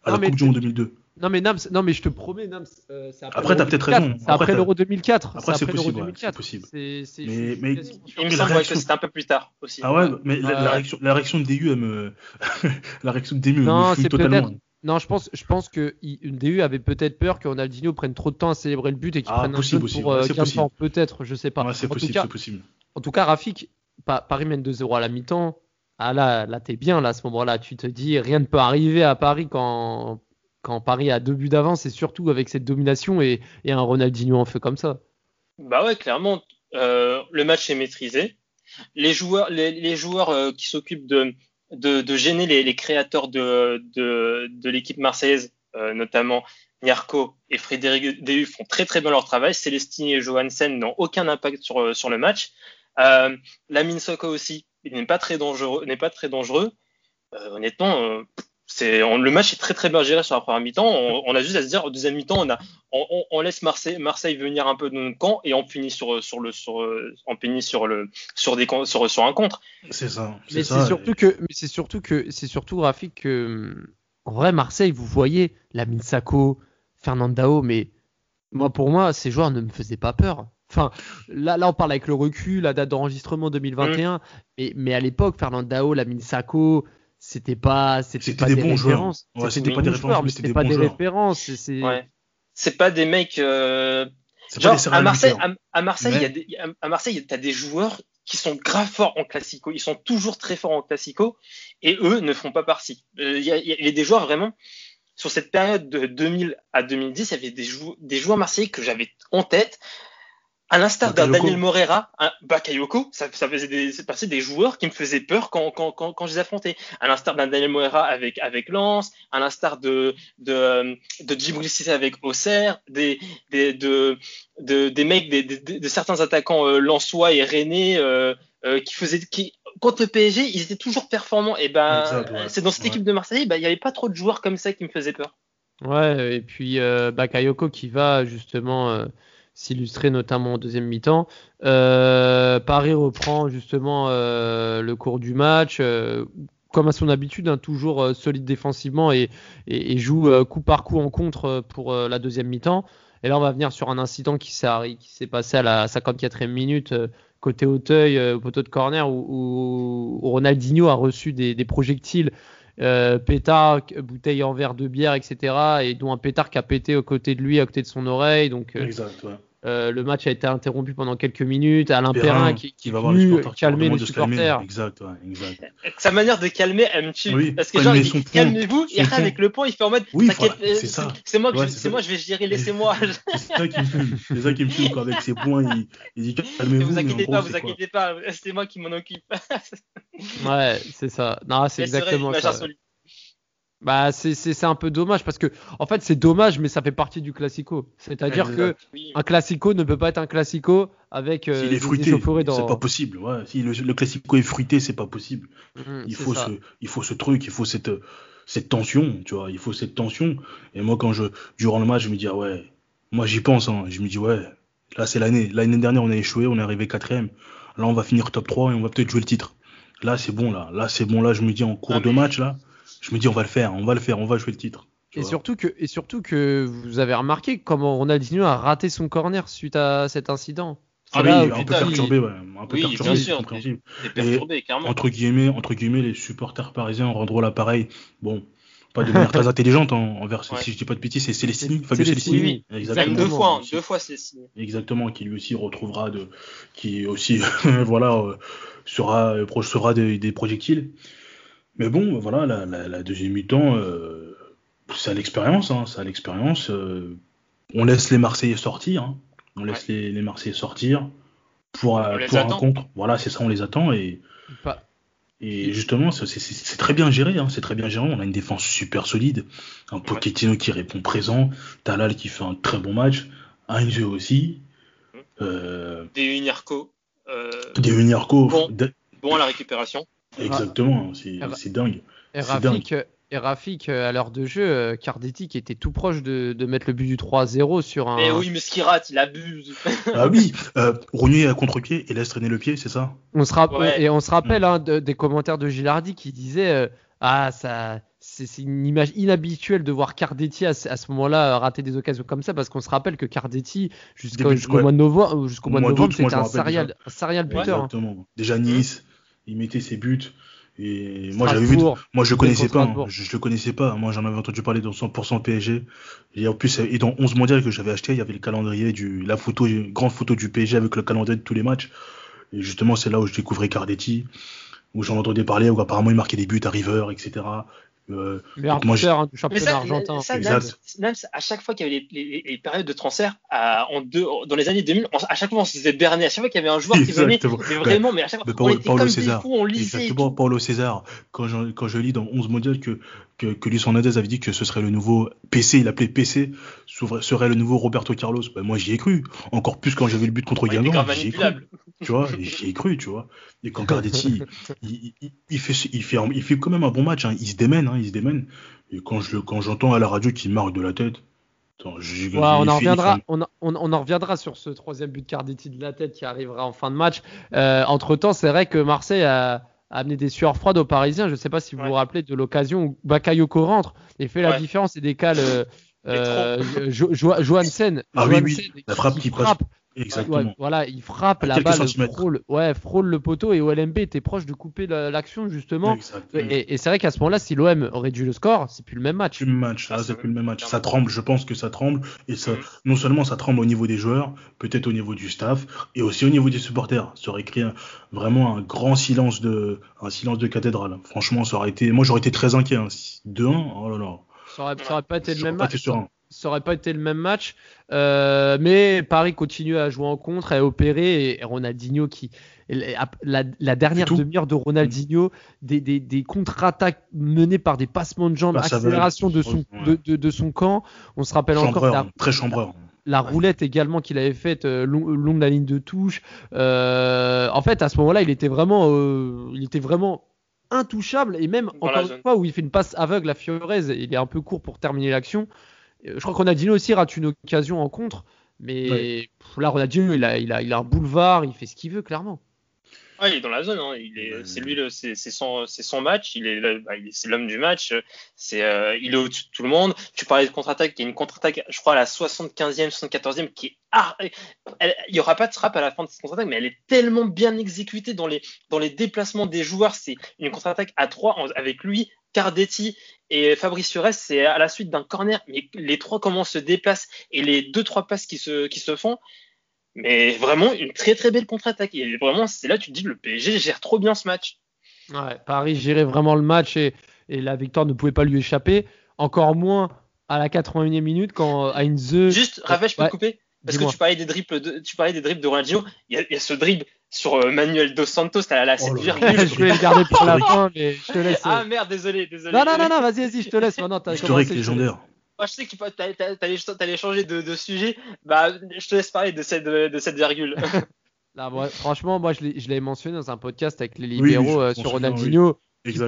à Non, la mais Coupe du Monde 2002. Non mais Nams, non mais je te promets Nams, euh, c'est Après, l'Euro t'as peut-être 2004, raison. C'est Après, après l'Euro 2004. Après, c'est après possible, ouais, 2004. c'est possible. C'est- c'est- Mais- mais-. Il me la semble réaction- que c'était un peu plus tard aussi. Ah ouais, mais la, Ouais. la réaction, la réaction de DU, elle me, *laughs* la réaction de DU Non, me c'est totalement. peut-être- Non, je pense, je pense que une DU avait peut-être peur que Ronaldinho prenne trop de temps à célébrer le but et qu'il Ah, prenne un possible jaune aussi, pour euh, c'est gain de possible. temps. Peut-être, je sais pas. Ouais, c'est en, tout possible, cas, c'est possible. en tout cas, Rafik, Pa- Paris mène 2-0 à la mi-temps. Ah là, là t'es bien là à ce moment-là. Tu te dis rien ne peut arriver à Paris quand quand Paris a deux buts d'avance et surtout avec cette domination et, et un Ronaldinho en feu comme ça. Bah ouais, clairement, euh, le match est maîtrisé. Les joueurs, les, les joueurs euh, qui s'occupent de, de, gêner les, les créateurs de, de, l'équipe marseillaise, euh, notamment Nyarko et Frédéric Déhu, font très très bien leur travail. Célestini et Johansen n'ont aucun impact sur, sur le match. Euh, Lamine Soko aussi, il n'est pas très dangereux. N'est pas très dangereux. Euh, honnêtement, euh, c'est on- le match est très très bien géré sur la première mi-temps. On, on a juste à se dire au deuxième mi-temps, on a on, on- on laisse Marseille, Marseille venir un peu de notre camp et on finit sur sur le sur on finit sur le sur des sur sur un contre. C'est ça. Mais ça, c'est surtout que, mais c'est surtout que, c'est surtout graphique que, en vrai, Marseille, vous voyez, la Sako, Fernandao, mais moi, pour moi, ces joueurs ne me faisaient pas peur. Enfin, là, là, on parle avec le recul, la date d'enregistrement 2021, mais, mais à l'époque, Fernandao, la Sako, c'était pas, c'était pas des des, bons joueurs. références. Ouais, c'était pas des références, joueurs, mais c'était pas des joueurs. références. c'est- Ouais. Pas des mecs. euh, pas Genre des à Marseille, à, à Marseille, Mais- il y a des, à- Marseille, t'as des joueurs qui sont grave forts en classico. Ils sont toujours très forts en classico et eux ne font pas partie. Euh, Il y, a- y des joueurs vraiment sur cette période de 2000 à 2010, il y avait des, jou- des joueurs marseillais que j'avais en tête. À l'instar d'un. Daniel Morera, un Bakayoko, ça, ça faisait des, passé des joueurs qui me faisaient peur quand, quand, quand, quand je les affrontais. À l'instar d'un Daniel Morera avec, avec Lens, à l'instar de, de, de Djibril Cissé avec Auxerre, des, des, de, de, des mecs, des, des- de certains attaquants euh, Lensois et Rennais euh, euh, qui faisaient, qui, contre le PSG, ils étaient toujours performants. Et ben, c'est dans cette Ouais. équipe de Marseille, ben, il n'y avait pas trop de joueurs comme ça qui me faisaient peur. Ouais, et puis euh, Bakayoko qui va justement euh, s'illustrer notamment en deuxième mi-temps. Euh, Paris reprend justement euh, le cours du match, euh, comme à son habitude, hein, toujours euh, solide défensivement et, et- et joue euh, coup par coup en contre euh, pour la deuxième mi-temps. Et là, on va venir sur un incident qui s'est passé à la 54e minute côté Auteuil, au poteau de corner, où, où- où Ronaldinho a reçu des, des projectiles euh, pétard, bouteille en verre de bière, etc. Et dont un pétard qui a pété aux côtés de lui, à côté de son oreille. Donc euh, Exact, ouais. Euh, le match a été interrompu pendant quelques minutes. Alain Perrin, Perrin qui, qui va voir les calmer les supporters. Exact, ouais, exact. Sa manière de calmer, elle me tue. Oui, Parce que genre, il il dit calmez-vous, après poing. avec le poing, il fait en mode Oui, voilà, euh, c'est ça. c'est moi, Ouais, je- c'est moi, je vais gérer, laissez-moi. *laughs* C'est ça qui me fume. C'est ça qui me fume quand avec ses points, il, il dit calmez-vous. vous inquiétez pas, vous inquiétez pas, c'est moi qui m'en occupe. Ouais, c'est ça. Non, c'est exactement ça. Bah, c'est- c'est c'est un peu dommage parce que, en fait, c'est dommage, mais ça fait partie du classico. C'est-à-dire que Oui. un classico ne peut pas être un classico avec euh, S'il est des fruité, c'est dans. pas possible. Ouais. Si le, le classico est fruité, c'est pas possible. Mhm, Il faut, ça. ce, il faut ce truc, il faut cette, cette tension, tu vois. Il faut cette tension. Et moi, quand je, durant le match, je me dis, ah ouais, moi j'y pense, hein. Je me dis, ouais, là c'est l'année. L'année dernière, on a échoué, on est arrivé quatrième. Là, on va finir top 3 et on va peut-être jouer le titre. Là, c'est bon, là. Là, c'est bon, là, je me dis, en cours Ah, de mais- match, là, je me dis, on va le faire, on va le faire, on va jouer le titre. Et vois. surtout, que, et surtout que vous avez remarqué comment Ronaldinho a raté son corner suite à cet incident. Ah oui, un peu perturbé, ouais. Un peu Oui, perturbé, bien c'est sûr. compréhensible. Perturbé, clairement. entre guillemets, entre guillemets, les supporters parisiens rendront l'appareil. Bon, pas de manière très *laughs* intelligente en- envers, Ouais. si je dis pas de bêtises, c'est Célestini, C'est Fabio Célestini, Célestini. Même Exactement. deux fois, hein, Qui- deux fois signé. Exactement, qui lui aussi retrouvera de, qui aussi, *laughs* voilà, euh, sera, euh, sera des, des projectiles. Mais bon, voilà, la, la, la deuxième mi-temps, euh, c'est à l'expérience, hein, c'est à l'expérience. euh, on laisse les Marseillais sortir, hein, on laisse les, les Marseillais sortir pour, euh, pour un contre. Voilà, c'est ça, on les attend et Pas- et justement, c'est- très bien géré, hein, c'est très bien géré. On a une défense super solide, un Pochettino qui répond présent, Talal qui fait un très bon match, Heinze aussi, euh, Des Uniarco. Euh, des Uniarco, Bon. bon à la récupération. Exactement, c'est dingue. Et Rafik, et Rafik, euh, à l'heure de jeu, euh, Cardetti qui était tout proche de, de mettre le but du 3-0 sur un. Mais oui, mais ce qu'il rate, il abuse. *laughs* Ah oui, euh, Rougnier à contre-pied et laisse traîner le pied, c'est ça? On se Ouais. Et on se rappelle hein, de- des commentaires de Gilardi qui disait euh, Ah, ça. C'est une image inhabituelle de voir Cardetti à, ce- à ce moment-là euh, rater des occasions comme ça parce qu'on se rappelle que Cardetti jusqu'au ouais. mois de novembre, jusqu'au mois de Mois novembre, c'était un serial, un serial buteur. hein. Exactement. Déjà Nice, il mettait ses buts. Et moi j'avais vu, moi je le connaissais pas, hein. Je, je le connaissais pas. Moi j'en avais entendu parler dans 100% PSG. Et en plus, et dans 11 mondiales que j'avais acheté, il y avait le calendrier du, la photo, une grande photo du PSG avec le calendrier de tous les matchs. Et justement, c'est là où je découvrais Cardetti, où j'en entendais parler, où apparemment il marquait des buts à River, etc. Euh, Donc moi, hein, du Mais championnat ça, argentin. ça Exact. Nams, Nams, à chaque fois qu'il y avait les, les- les périodes de transfert, à- en deux, dans les années 2000, on- à chaque fois on se faisait berner. À chaque fois qu'il y avait un joueur qui venait, Exactement. mais vraiment, mais à chaque fois, Mais on Paolo- était comme César. des fous, on lisait. Exactement. Paulo César. Quand je, quand je lis dans 11 mondiales que, que, que Luis Hernandez avait dit que ce serait le nouveau PC, il appelait PC, serait serait le nouveau Roberto Carlos, ben moi j'y ai cru. Encore plus quand vu le but contre Ouais, Guingamp, j'y ai cru. Tu vois, j'y ai cru, tu vois. Et quand Cardetti, il, il, il fait, il, fait, il fait quand même un bon match, hein. il se démène, hein, il se démène. Et quand je quand j'entends à la radio qu'il marque de la tête, attends, je- Ouais, on, en reviendra, on, en- on, on en reviendra sur ce troisième but de Cardetti de la tête qui arrivera en fin de match. Euh, entre temps, c'est vrai que Marseille a, a amené des sueurs froides aux Parisiens. Je ne sais pas si vous Ouais. vous rappelez de l'occasion où Bakayoko rentre et fait la différence et décale euh, euh, Jo- Jo- Johansen. Ah oui, oui, la frappe qui frappe. Exactement. Ouais, voilà, il frappe À la balle, frôle, ouais, frôle le poteau et OLMB était proche de couper la- l'action justement. Exact. Et, et c'est vrai qu'à ce moment-là, si l'OM aurait dû le score, c'est plus le même match. plus le même match, Ah, c'est plus le même match. Ça tremble, je pense que ça tremble. Et ça, Mhm. non seulement ça tremble au niveau des joueurs, peut-être au niveau du staff, et aussi au niveau des supporters. Ça aurait créé un- vraiment un grand silence de, un silence de cathédrale. Franchement, ça aurait été, moi j'aurais été très inquiet. Hein. 2-1, oh là là. Ça aurait, ça aurait pas été le même pas match. été serein. Ça aurait pas été le même match. Euh, mais Paris continue à jouer en contre, à opérer. Et Ronaldinho qui. La, la dernière demi-heure de Ronaldinho, des, des, des contre-attaques menées par des passements de jambes, à accélération de son, de, de, de son camp. On se rappelle encore la, très chambreur. la roulette également qu'il avait faite euh, long, long de la ligne de touche. Euh, en fait, à ce moment-là, il était vraiment, euh, il était vraiment intouchable. Et même Dans encore une fois où il fait une passe aveugle à Fiorez, il est un peu court pour terminer l'action. Euh, Je crois que Ronaldinho aussi rate une occasion en contre. Mais Ouais. pff, là, Ronaldinho, il a, il, a, il a un boulevard, il fait ce qu'il veut, clairement. Ouais, il est dans la zone. Hein. Il est, Ouais. c'est lui, le- c'est c'est son, c'est son match. Il est, le- bah, il est- c'est l'homme du match. C'est, euh, il est au-dessus de tout le monde. Tu parlais de contre-attaque. Il y a une contre-attaque, je crois à la 75e, 74e, qui est ah, elle- il y aura pas de frappe à la fin de cette contre-attaque, mais elle est tellement bien exécutée dans les, dans les déplacements des joueurs. C'est une contre-attaque à trois en- avec lui, Cardetti et Fabrice Fiorez. C'est à la suite d'un corner, mais les trois comment se déplacent et les deux trois passes qui se, qui se font. Mais vraiment une très très belle contre-attaque. Et vraiment, c'est là tu te dis le PSG gère trop bien ce match. Ouais, Paris gérait vraiment le match et, et la victoire ne pouvait pas lui échapper. Encore moins à la 81e minute quand Heinze. Juste, Raphaël, je peux Ouais, te couper? Parce que tu parlais des dribbles de, tu parlais des dribbles de Ronaldinho. Il y a, il y a ce dribble sur euh, Manuel Dos Santos, t'as la Oh cette là. virgule. je vais le garder pour la *laughs* fin, mais je te laisse. Ah merde, désolé, désolé. non, non, non, non, vas-y, vas-y, je te laisse. Maintenant, t'as Historique commencé, je te légendaire. Moi, je sais que tu t'allais changer de, de sujet. Bah, je te laisse parler de cette, de cette virgule. *laughs* Là, franchement, moi, je l'ai mentionné dans un podcast avec les oui, libéraux euh, sur Ronaldinho.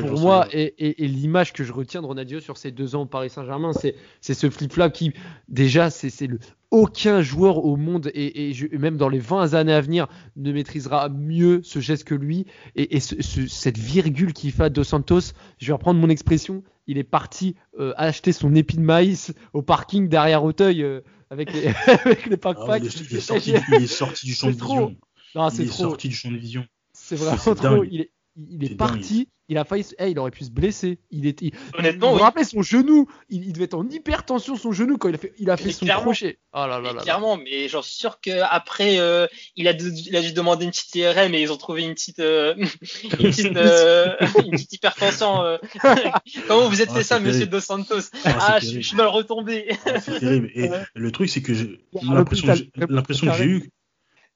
Pour moi, est l'image que je retiens de Ronaldinho sur ces deux ans au Paris Saint-Germain, c'est c'est ce flip-flop qui, déjà, c'est c'est le aucun joueur au monde et, et je- même dans les 20 années à venir ne maîtrisera mieux ce geste que lui et, et ce- ce- cette virgule qu'il fait à Dos Santos. Je vais reprendre mon expression. Il est parti euh, acheter son épi de maïs au parking derrière Auteuil euh, avec les *laughs* avec les pack Ah, il, est, il est *laughs* sorti, j'ai- il est sorti du champ de vision. Non, il est trop. sorti du champ de vision. C'est vraiment C'est trop. dingue. Il est, il est C'est parti. Il a failli. se- eh, il aurait pu se blesser. Il est. il- Honnêtement, vous oui. vous rappelez son genou? Il, il devait être en hypertension son genou quand il a fait. Il a fait Mais son clairement. crochet. Oh là là Mais là. là. clairement, mais j'en suis sûr qu'après, euh, il, a dû- il a dû demander une petite IRM et ils ont trouvé une petite, euh, *laughs* une petite, euh, *laughs* une petite hypertension. *laughs* Comment vous êtes Ah, fait ça, monsieur. Dos Santos? Ah, Ah, je, suis mal retombé. Ah, C'est terrible. Et le truc, c'est que l'impression que j'ai eue,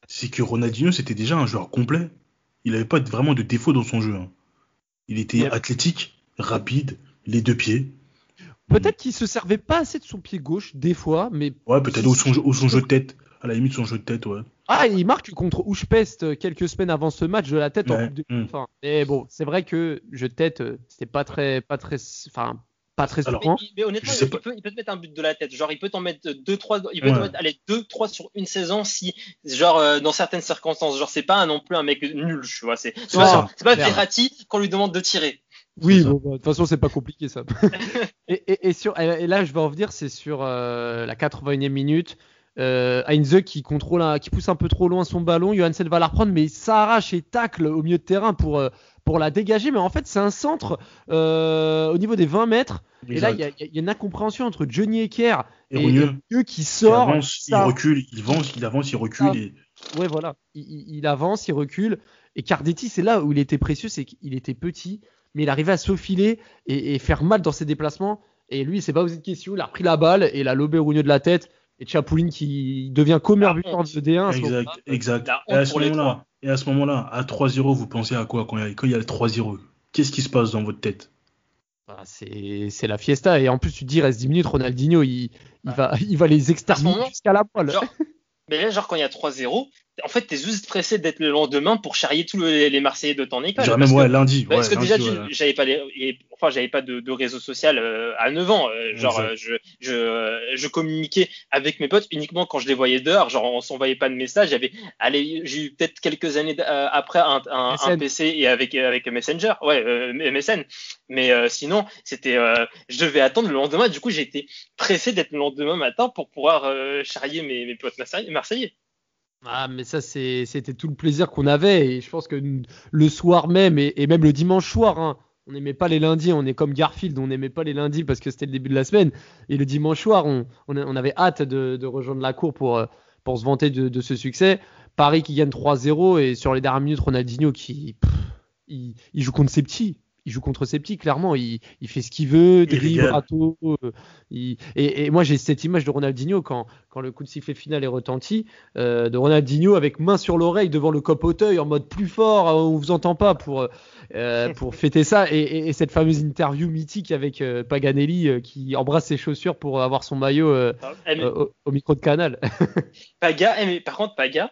c'est que Ronaldinho, c'était déjà un joueur complet. Il n'avait pas vraiment de défaut dans son jeu. hein. Il était Yep. athlétique, rapide, les deux pieds. Peut-être qu'il se servait pas assez de son pied gauche des fois, mais Ouais, peut-être au son, jeu- au son jeu de tête. À la limite, son jeu de tête, ouais. ah il marque contre Ouchpest euh, quelques semaines avant ce match de la tête en. Coupe de- Mm. enfin, Mais bon, c'est vrai que jeu de tête, euh, c'était pas très, pas très, enfin pas très Alors, souvent. Mais, mais honnêtement, il pas. peut, il peut te mettre un but de la tête. Genre, il peut t'en mettre deux, trois, il peut Ouais. mettre, allez, deux, trois sur une saison si, genre, euh, dans certaines circonstances. Genre, c'est pas non plus un mec nul, tu vois. C'est, pas, pas. Verratti qu'on lui demande de tirer. Oui, bon, bah, de toute façon, c'est pas compliqué ça. *laughs* et, et- et sur, et là, je vais en venir, c'est sur euh, la 81e minute. Euh, Heinze qui contrôle, un- qui pousse un peu trop loin son ballon. Johansen va la reprendre, mais il s'arrache et tacle au milieu de terrain pour, euh, pour la dégager. Mais en fait, c'est un centre euh, au niveau des 20 mètres. Et là, il y, a- il y a une incompréhension entre Johnny Ecker et, et. Dieu qui Il sort. avance, il recule, il avance, il avance, il recule. Ah. Et... Ouais, voilà. Il, il- il avance, il recule. Et Cardetti, c'est là où il était précieux, c'est qu'il était petit, mais il arrivait à s'aufiler et, et faire mal dans ses déplacements. Et lui, il s'est pas posé de questions. Il a repris la balle et il a lobé au Rougneux de la tête. Et Chapouline qui devient commer La buteur honte. de D1. à ce Exact, exact. Et à ce moment-là, et à ce moment-là, à 3-0, vous pensez à quoi quand il y a, le 3-0 Qu'est-ce qui se passe dans votre tête? Bah, c'est c'est la fiesta. Et en plus, tu te dis, reste 10 minutes, Ronaldinho, il, va, il va les exterminer jusqu'à la moelle. Genre, mais là, genre, quand il y a 3-0, en fait, t'es juste pressé d'être le lendemain pour charrier tous les, les Marseillais de ton école. Genre parce même que- ouais, lundi. Parce ouais, que déjà, lundi, tu- ouais. j'avais pas les, et- enfin, j'avais pas de, de réseau social euh, à 9 ans. euh, genre, euh, je, je, euh, je communiquais avec mes potes uniquement quand je les voyais dehors. Genre, on s'envoyait pas de messages. J'avais, allez, j'ai eu peut-être quelques années euh, après un, un, un. PC et avec avec Messenger, ouais, euh, MSN. Mais euh, sinon, c'était, euh, je devais attendre le lendemain. Du coup, été pressé d'être le lendemain matin pour pouvoir euh, charrier mes, mes potes marseillais. Ah, mais ça, c'était tout le plaisir qu'on avait. Et je pense que le soir même, et, même le dimanche soir, hein, on n'aimait pas les lundis. On est comme Garfield, on n'aimait pas les lundis parce que c'était le début de la semaine. Et le dimanche soir, on, avait hâte de, rejoindre la cour pour, euh, se vanter de, ce succès. Paris qui gagne 3-0 et sur les dernières minutes, Ronaldinho qui pff, il joue contre ses petits. Il joue contre ses petits, clairement. Il, il fait ce qu'il veut, dribble, râteau. euh, et, et moi, j'ai cette image de Ronaldinho quand, quand le coup de sifflet final est retenti euh, de Ronaldinho avec main sur l'oreille devant le cop Auteuil en mode plus fort, euh, on vous entend pas pour euh, *laughs* pour fêter ça et, et- et cette fameuse interview mythique avec euh, Paganelli euh, qui embrasse ses chaussures pour avoir son maillot euh, Eh, mais- euh, au, au micro de Canal. *laughs* Paga, eh, mais par contre, Paga,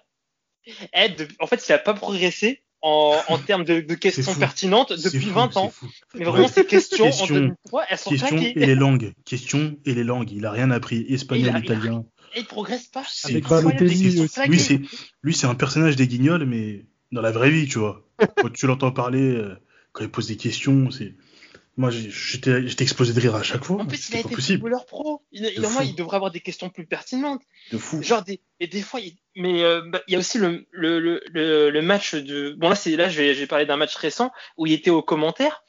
eh, de- en fait, il a pas progressé en, en *laughs* termes de, de questions pertinentes depuis fou, 20 c'est ans. Mais vraiment, ces questions Question- en 2003, elles sont Question et les langues. Question et les langues. Il a rien appris. Espagnol, Il a- il a- italien. Et il progresse pas. C'est claquées. Lui, c'est lui, c'est un personnage des Guignols, mais dans la vraie vie, tu vois. Quand tu l'entends parler, euh, quand il pose des questions, c'est. Moi, j'étais j'étais explosé de rire à chaque fois. En plus, il a été possible. footballeur pro. Il, il, normalement, il devrait avoir des questions plus pertinentes. De fou. Genre des, et des fois, il, mais euh, bah, il y a aussi le, le, le, le, match de. Bon là, c'est là, je vais, je vais parler d'un match récent où il était aux commentaires.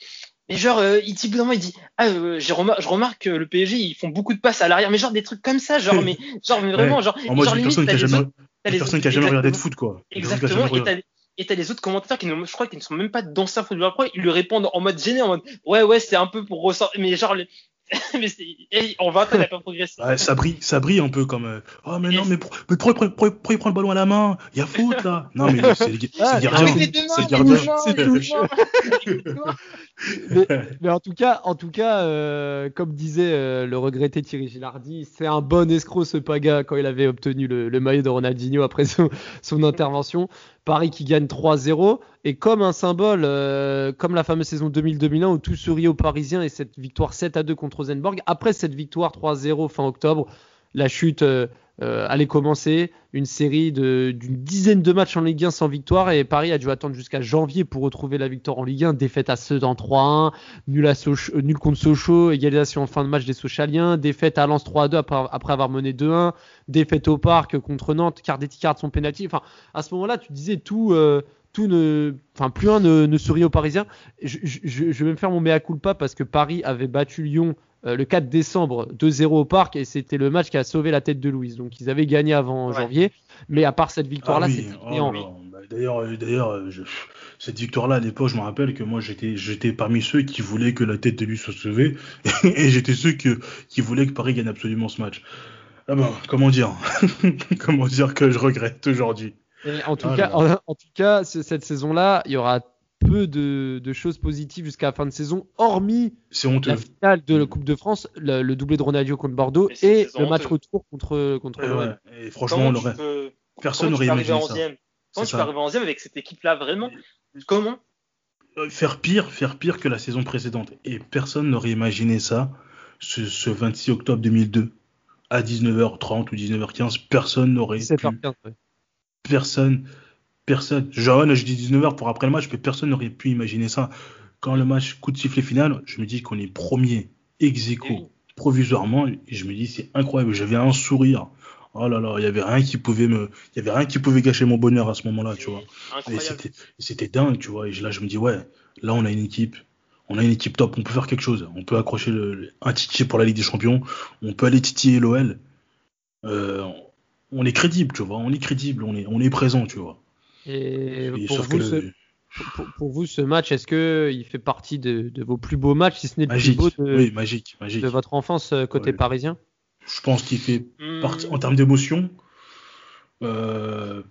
Et genre, euh, il dit, il dit, ah, euh, j'ai remar- je remarque que le PSG, ils font beaucoup de passes à l'arrière, mais genre des trucs comme ça, genre, mais, genre, mais *laughs* vraiment, genre, En mode genre une limite, personne qui a jamais, une personne qui a jamais regardé de foot, quoi. Exactement. jamais Et t'as, et t'as les autres commentateurs qui, ne, je crois qu'ils ne sont même pas d'anciens footballeurs pro. Ils lui répondent en mode gêné, en mode ouais, ouais, c'est un peu pour ressortir. Mais genre, les- *laughs* mais et en 20 ans, il n'a pas progressé. Ouais, ça brille, ça brille un peu comme. euh, oh mais Et non, mais, pour- pourquoi, pourquoi- pourquoi- pourquoi il prend le ballon à la main? Il y a faute là. Non mais c'est le, c'est Ah, gardien. C'est le gardien. *laughs* Mais en tout cas, en tout cas, euh, comme disait euh, le regretté Thierry Gilardi, c'est un bon escroc ce Paga quand il avait obtenu le, maillot de Ronaldinho après son, son intervention. Paris qui gagne 3-0 et comme un symbole, euh, comme la fameuse saison 2000-2001 où tout sourit aux Parisiens et cette victoire 7-2 contre Rosenborg. Après cette victoire 3-0 fin octobre, la chute euh, euh, allait commencer, une série d'une dizaine de matchs en Ligue 1 sans victoire. Et Paris a dû attendre jusqu'à janvier pour retrouver la victoire en Ligue 1, défaite à Sedan 3-1, nul, à Soch- euh, nul contre Sochaux, égalisation en fin de match des Sochaliens, défaite à Lens 3-2 après, avoir mené 2-1, défaite au Parc contre Nantes, Cardetti carte son penalty. Enfin, à ce moment-là, tu disais tout, tout ne, enfin plus un ne, ne sourit aux Parisiens. Je, je- je- je vais me faire mon mea culpa parce que Paris avait battu Lyon euh, le 4 décembre 2-0 au Parc et c'était le match qui a sauvé la tête de Louise. Donc ils avaient gagné avant Ouais. janvier, mais à part cette Ah victoire-là, oui, c'était oh. Bah, D'ailleurs, euh, d'ailleurs, euh, je- cette victoire-là à l'époque, je me rappelle que moi j'étais, j'étais parmi ceux qui voulaient que la tête de lui soit sauvée, *laughs* et j'étais ceux que, qui voulaient que Paris gagne absolument ce match. Ah ben, comment dire, *laughs* comment dire que je regrette aujourd'hui? Et en tout Ah cas, en, en tout cas, ce- cette saison-là, il y aura peu de, de choses positives jusqu'à la fin de saison, hormis honteux. la finale de la. Coupe de France, le, le doublé de Ronaldo contre Bordeaux et le match honteuse. retour contre contre ouais, et franchement, peux- personne n'aurait imaginé ça. 11e Comment tu peux arriver en 11e avec cette équipe-là, vraiment Comment Euh, Faire pire, faire pire que la saison précédente. Et personne n'aurait imaginé ça ce, ce 26 octobre 2002 à 19h30 ou 19h15. Personne n'aurait pu 17h15. ouais. Personne, personne. Genre, je dis 19h pour après le match, mais personne n'aurait pu imaginer ça. Quand le match coup de sifflet final, je me dis qu'on est premier, ex aequo, Oui. provisoirement, et je me dis c'est incroyable. J'avais un sourire. Oh là là, il y avait rien qui pouvait me, il y avait rien qui pouvait gâcher mon bonheur à ce moment-là, tu vois. C'était, dingue, tu vois. Et là, je me dis ouais, là on a une équipe, on a une équipe top, on peut faire quelque chose. On peut accrocher le- un ticket pour la Ligue des Champions, on peut aller titiller l'OL. Euh, on est crédible, tu vois. On est crédible, on est, on est présent, tu vois. Et Et pour vous, que ce, le- pour, pour vous, ce match, est-ce que il fait partie de, de vos plus beaux matchs, si ce n'est le magique, plus beau de, oui, magique, magique. de votre enfance euh, côté Ouais. parisien? Je pense qu'il fait Hmm, partie, en termes d'émotion, euh,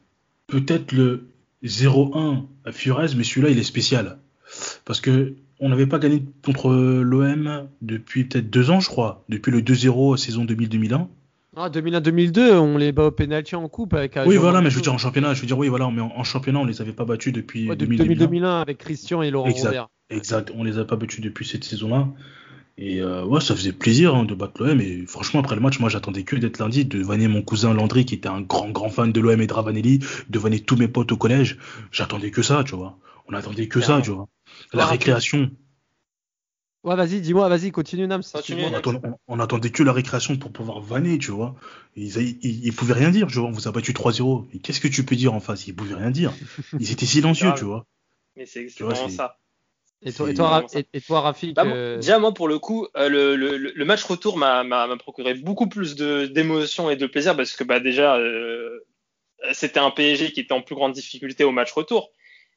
peut-être le 0-1 à Furez, mais celui-là, il est spécial. Parce que on n'avait pas gagné contre l'OM depuis peut-être deux ans, je crois, depuis le 2-0 saison 2000-2001. Ah, 2001-2002, on les bat au pénalty en coupe avec. Oui, Jean voilà, mais je veux dire en championnat, je veux dire, oui, voilà, mais en, en championnat, on les avait pas battus depuis Ouais, depuis 2000-2001. 2000-2001 avec Christian et Laurent Exact. Robert. Exact, on les a pas battus depuis cette saison-là. Et euh, ouais, ça faisait plaisir hein, de battre l'OM. Et franchement, après le match, moi, j'attendais que d'être lundi, de vanner mon cousin Landry, qui était un grand, grand fan de l'OM et de Ravanelli, de vanner tous mes potes au collège. J'attendais que ça, tu vois. On attendait que ça, tu vois. La Ouais, récréation, Ouais, vas-y, dis-moi, vas-y, continue, Nams. Continue, on, attendait, on- on attendait que la récréation pour pouvoir vanner, tu vois. Ils, ils, ils pouvaient rien dire, tu vois. On vous a battu 3-0. Et qu'est-ce que tu peux dire en face? Ils pouvaient rien dire. Ils étaient silencieux, Grave. tu vois. Mais c'est vraiment ça. Et toi, et toi, et, et toi, Rafik Bah, euh, Déjà, moi, pour le coup, euh, le, le, le match retour m'a m'a- m'a procuré beaucoup plus de- d'émotion et de plaisir parce que bah, déjà, euh, c'était un PSG qui était en plus grande difficulté au match retour.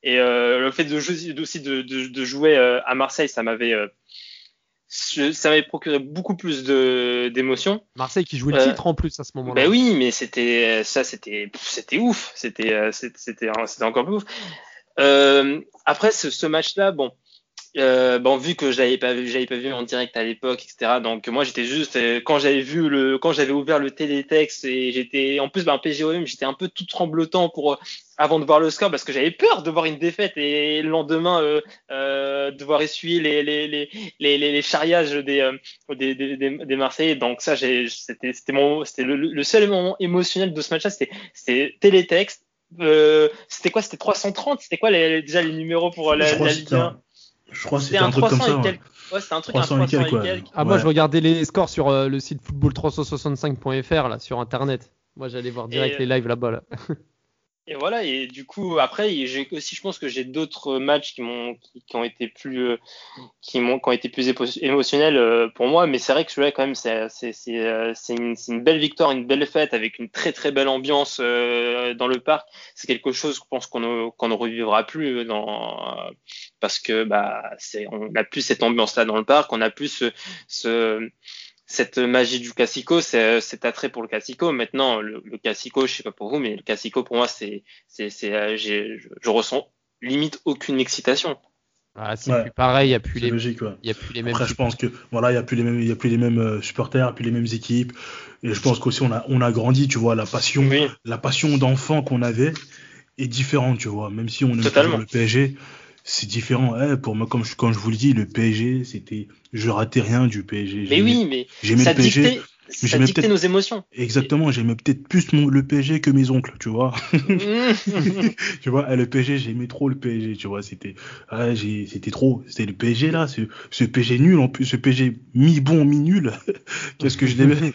Et euh, le fait de jouer, aussi de, de, de jouer euh, à Marseille, ça m'avait euh, ça m'avait procuré beaucoup plus de d'émotion. Marseille qui jouait le Euh, titre en plus à ce moment-là. Ben oui, mais c'était ça, c'était c'était ouf, c'était c'était c'était c'était encore plus ouf. Euh, après ce, ce match-là, bon, euh, bon vu que je l'avais pas vu, j'avais pas vu en direct à l'époque, etc. Donc moi j'étais juste euh, quand j'avais vu le quand j'avais ouvert le télétexte et j'étais en plus ben PGOM, j'étais un peu tout tremblotant pour euh, avant de voir le score parce que j'avais peur de voir une défaite et le lendemain euh, euh, devoir essuyer les les les les, les, les charriages des, des, des, des, Marseillais. Donc ça j'ai c'était c'était mon c'était le, le seul moment émotionnel de ce match-là, c'était c'était télétexte. Euh, c'était quoi? C'était 330 C'était quoi les, déjà les numéros pour la, la Ligue c'était 1 un, je crois que C'était un un truc comme 300 ça. et ouais. quelques. Ouais, c'était un truc, un 300 et 300 et quelques, ouais. quelques. Ah, moi, je regardais les scores sur euh, le site football365.fr, là, sur internet. Moi, j'allais voir direct Et- les lives là-bas. Là. *laughs* Et voilà, et du coup, après, j'ai aussi, je pense que j'ai d'autres matchs qui m'ont, qui, qui ont été plus, euh, qui m'ont, qui ont été plus épo- émotionnels euh, pour moi. Mais c'est vrai que celui-là, quand même, c'est, c'est, c'est, euh, c'est une, c'est une belle victoire, une belle fête avec une très très belle ambiance euh, dans le parc. C'est quelque chose, je pense qu'on ne, qu'on ne revivra plus dans, parce que bah c'est on a plus cette ambiance là dans le parc, on a plus ce, ce cette magie du classico, c'est cet attrait pour le classico. Maintenant, le, le classico, je sais pas pour vous, mais le classico pour moi, c'est c'est c'est je, je ressens limite aucune excitation. Ah, c'est plus pareil, il n'y a plus les logique, ouais. il y a plus les mêmes Après, je pense que voilà, il y a plus les mêmes, il y a plus les mêmes euh, supporters, plus les mêmes équipes. Et je pense qu'aussi on a, on a grandi, tu vois, la passion, Oui. la passion d'enfant qu'on avait est différente, tu vois. Même si on Totalement. toujours le PSG, c'est différent. Eh, pour moi, comme je, quand je vous le dis, le PSG, c'était, je ratais rien du PSG. Mais oui, mais j'aimais ça le PSG. dictait, ça j'aimais dictait peut-être- nos émotions. Exactement, j'aimais peut-être plus mon, le PSG que mes oncles, tu vois. *laughs* tu vois, eh, le PSG, j'aimais trop le PSG, tu vois, c'était, ah, c'était trop, c'était le PSG là, ce, ce PSG nul en plus, ce PSG mi-bon, mi-nul. *laughs* Qu'est-ce que je l'aimais? *laughs*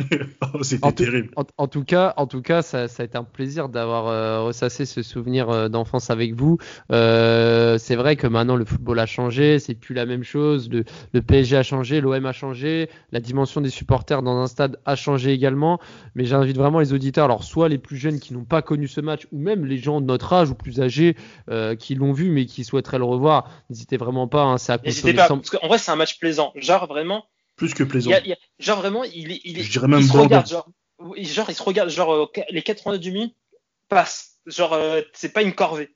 Oh, C'était En tout- terrible. En, en tout cas, en tout cas, ça, ça a été un plaisir d'avoir euh, ressassé ce souvenir euh, d'enfance avec vous. Euh, c'est vrai que maintenant le football a changé, c'est plus la même chose. Le, le PSG a changé, l'OM a changé, la dimension des supporters dans un stade a changé également. Mais j'invite vraiment les auditeurs, alors soit les plus jeunes qui n'ont pas connu ce match, ou même les gens de notre âge ou plus âgés euh, qui l'ont vu mais qui souhaiteraient le revoir. N'hésitez vraiment pas. hein, c'est à N'hésitez consommer pas, sans- parce qu'en vrai, c'est un match plaisant. Genre, vraiment, Plus que plaisant. y a- il y a- genre, vraiment, il est, il est, Je dirais même il se regarde, genre, il se regarde, genre, euh, les 90 minutes passent. Genre, euh, c'est pas une corvée.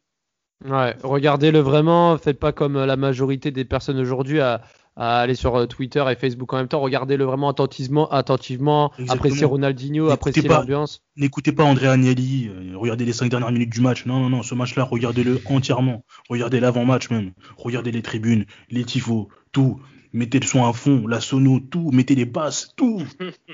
Ouais, regardez-le vraiment, faites pas comme euh, la majorité des personnes aujourd'hui à, à aller sur euh, Twitter et Facebook en même temps, regardez-le vraiment attentivement, attentivement, Exactement. appréciez Ronaldinho, N'écoutez appréciez pas- l'ambiance. N'écoutez pas André Agnelli, euh, regardez les cinq dernières minutes du match. Non, non, non, ce match-là, regardez-le entièrement. Regardez l'avant-match même. Regardez les tribunes, les tifos, tout. Mettez le son à fond, la sono, tout. Mettez les basses, tout.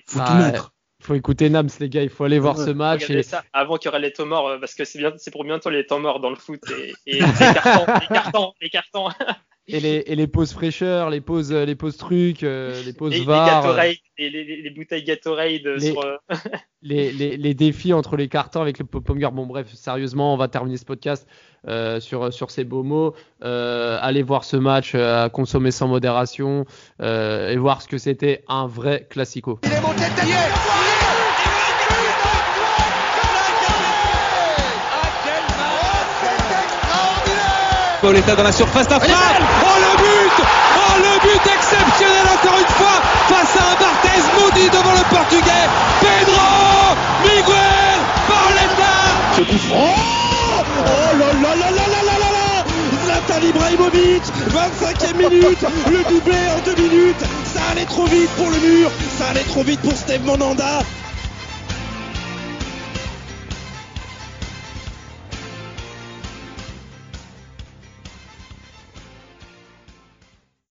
Faut Ah, tout mettre. Faut écouter Nams les gars, il faut aller voir Ouais, ce match Regardez et ça avant qu'il y aura les temps morts, euh, parce que c'est bien, c'est pour bientôt les temps morts dans le foot et, et les cartons, les cartons, les cartons, *laughs* Et les, et les pauses fraîcheurs, les pauses, euh, les pauses trucs, euh, les pauses les, les VAR, les, les, les bouteilles Gatorade Les- sur. euh, *laughs* les, les, les défis entre les cartons avec le Popomgar. Bon, bref, sérieusement, on va terminer ce podcast euh, sur, sur ces beaux mots. Euh, allez voir ce match euh, à consommer sans modération euh, et voir ce que c'était un vrai classico. Il est monté de Pauletta dans la surface d'affaire. Oh le but. Oh le but exceptionnel encore une fois face à un Barthez maudit devant le portugais. Pedro Miguel Pauletta Ce coup franc. Oh là là là là là là là là. Zlatan Ibrahimovic 25e minute. Le doublé en deux minutes. Ça allait trop vite pour le mur. Ça allait trop vite pour Steve Monanda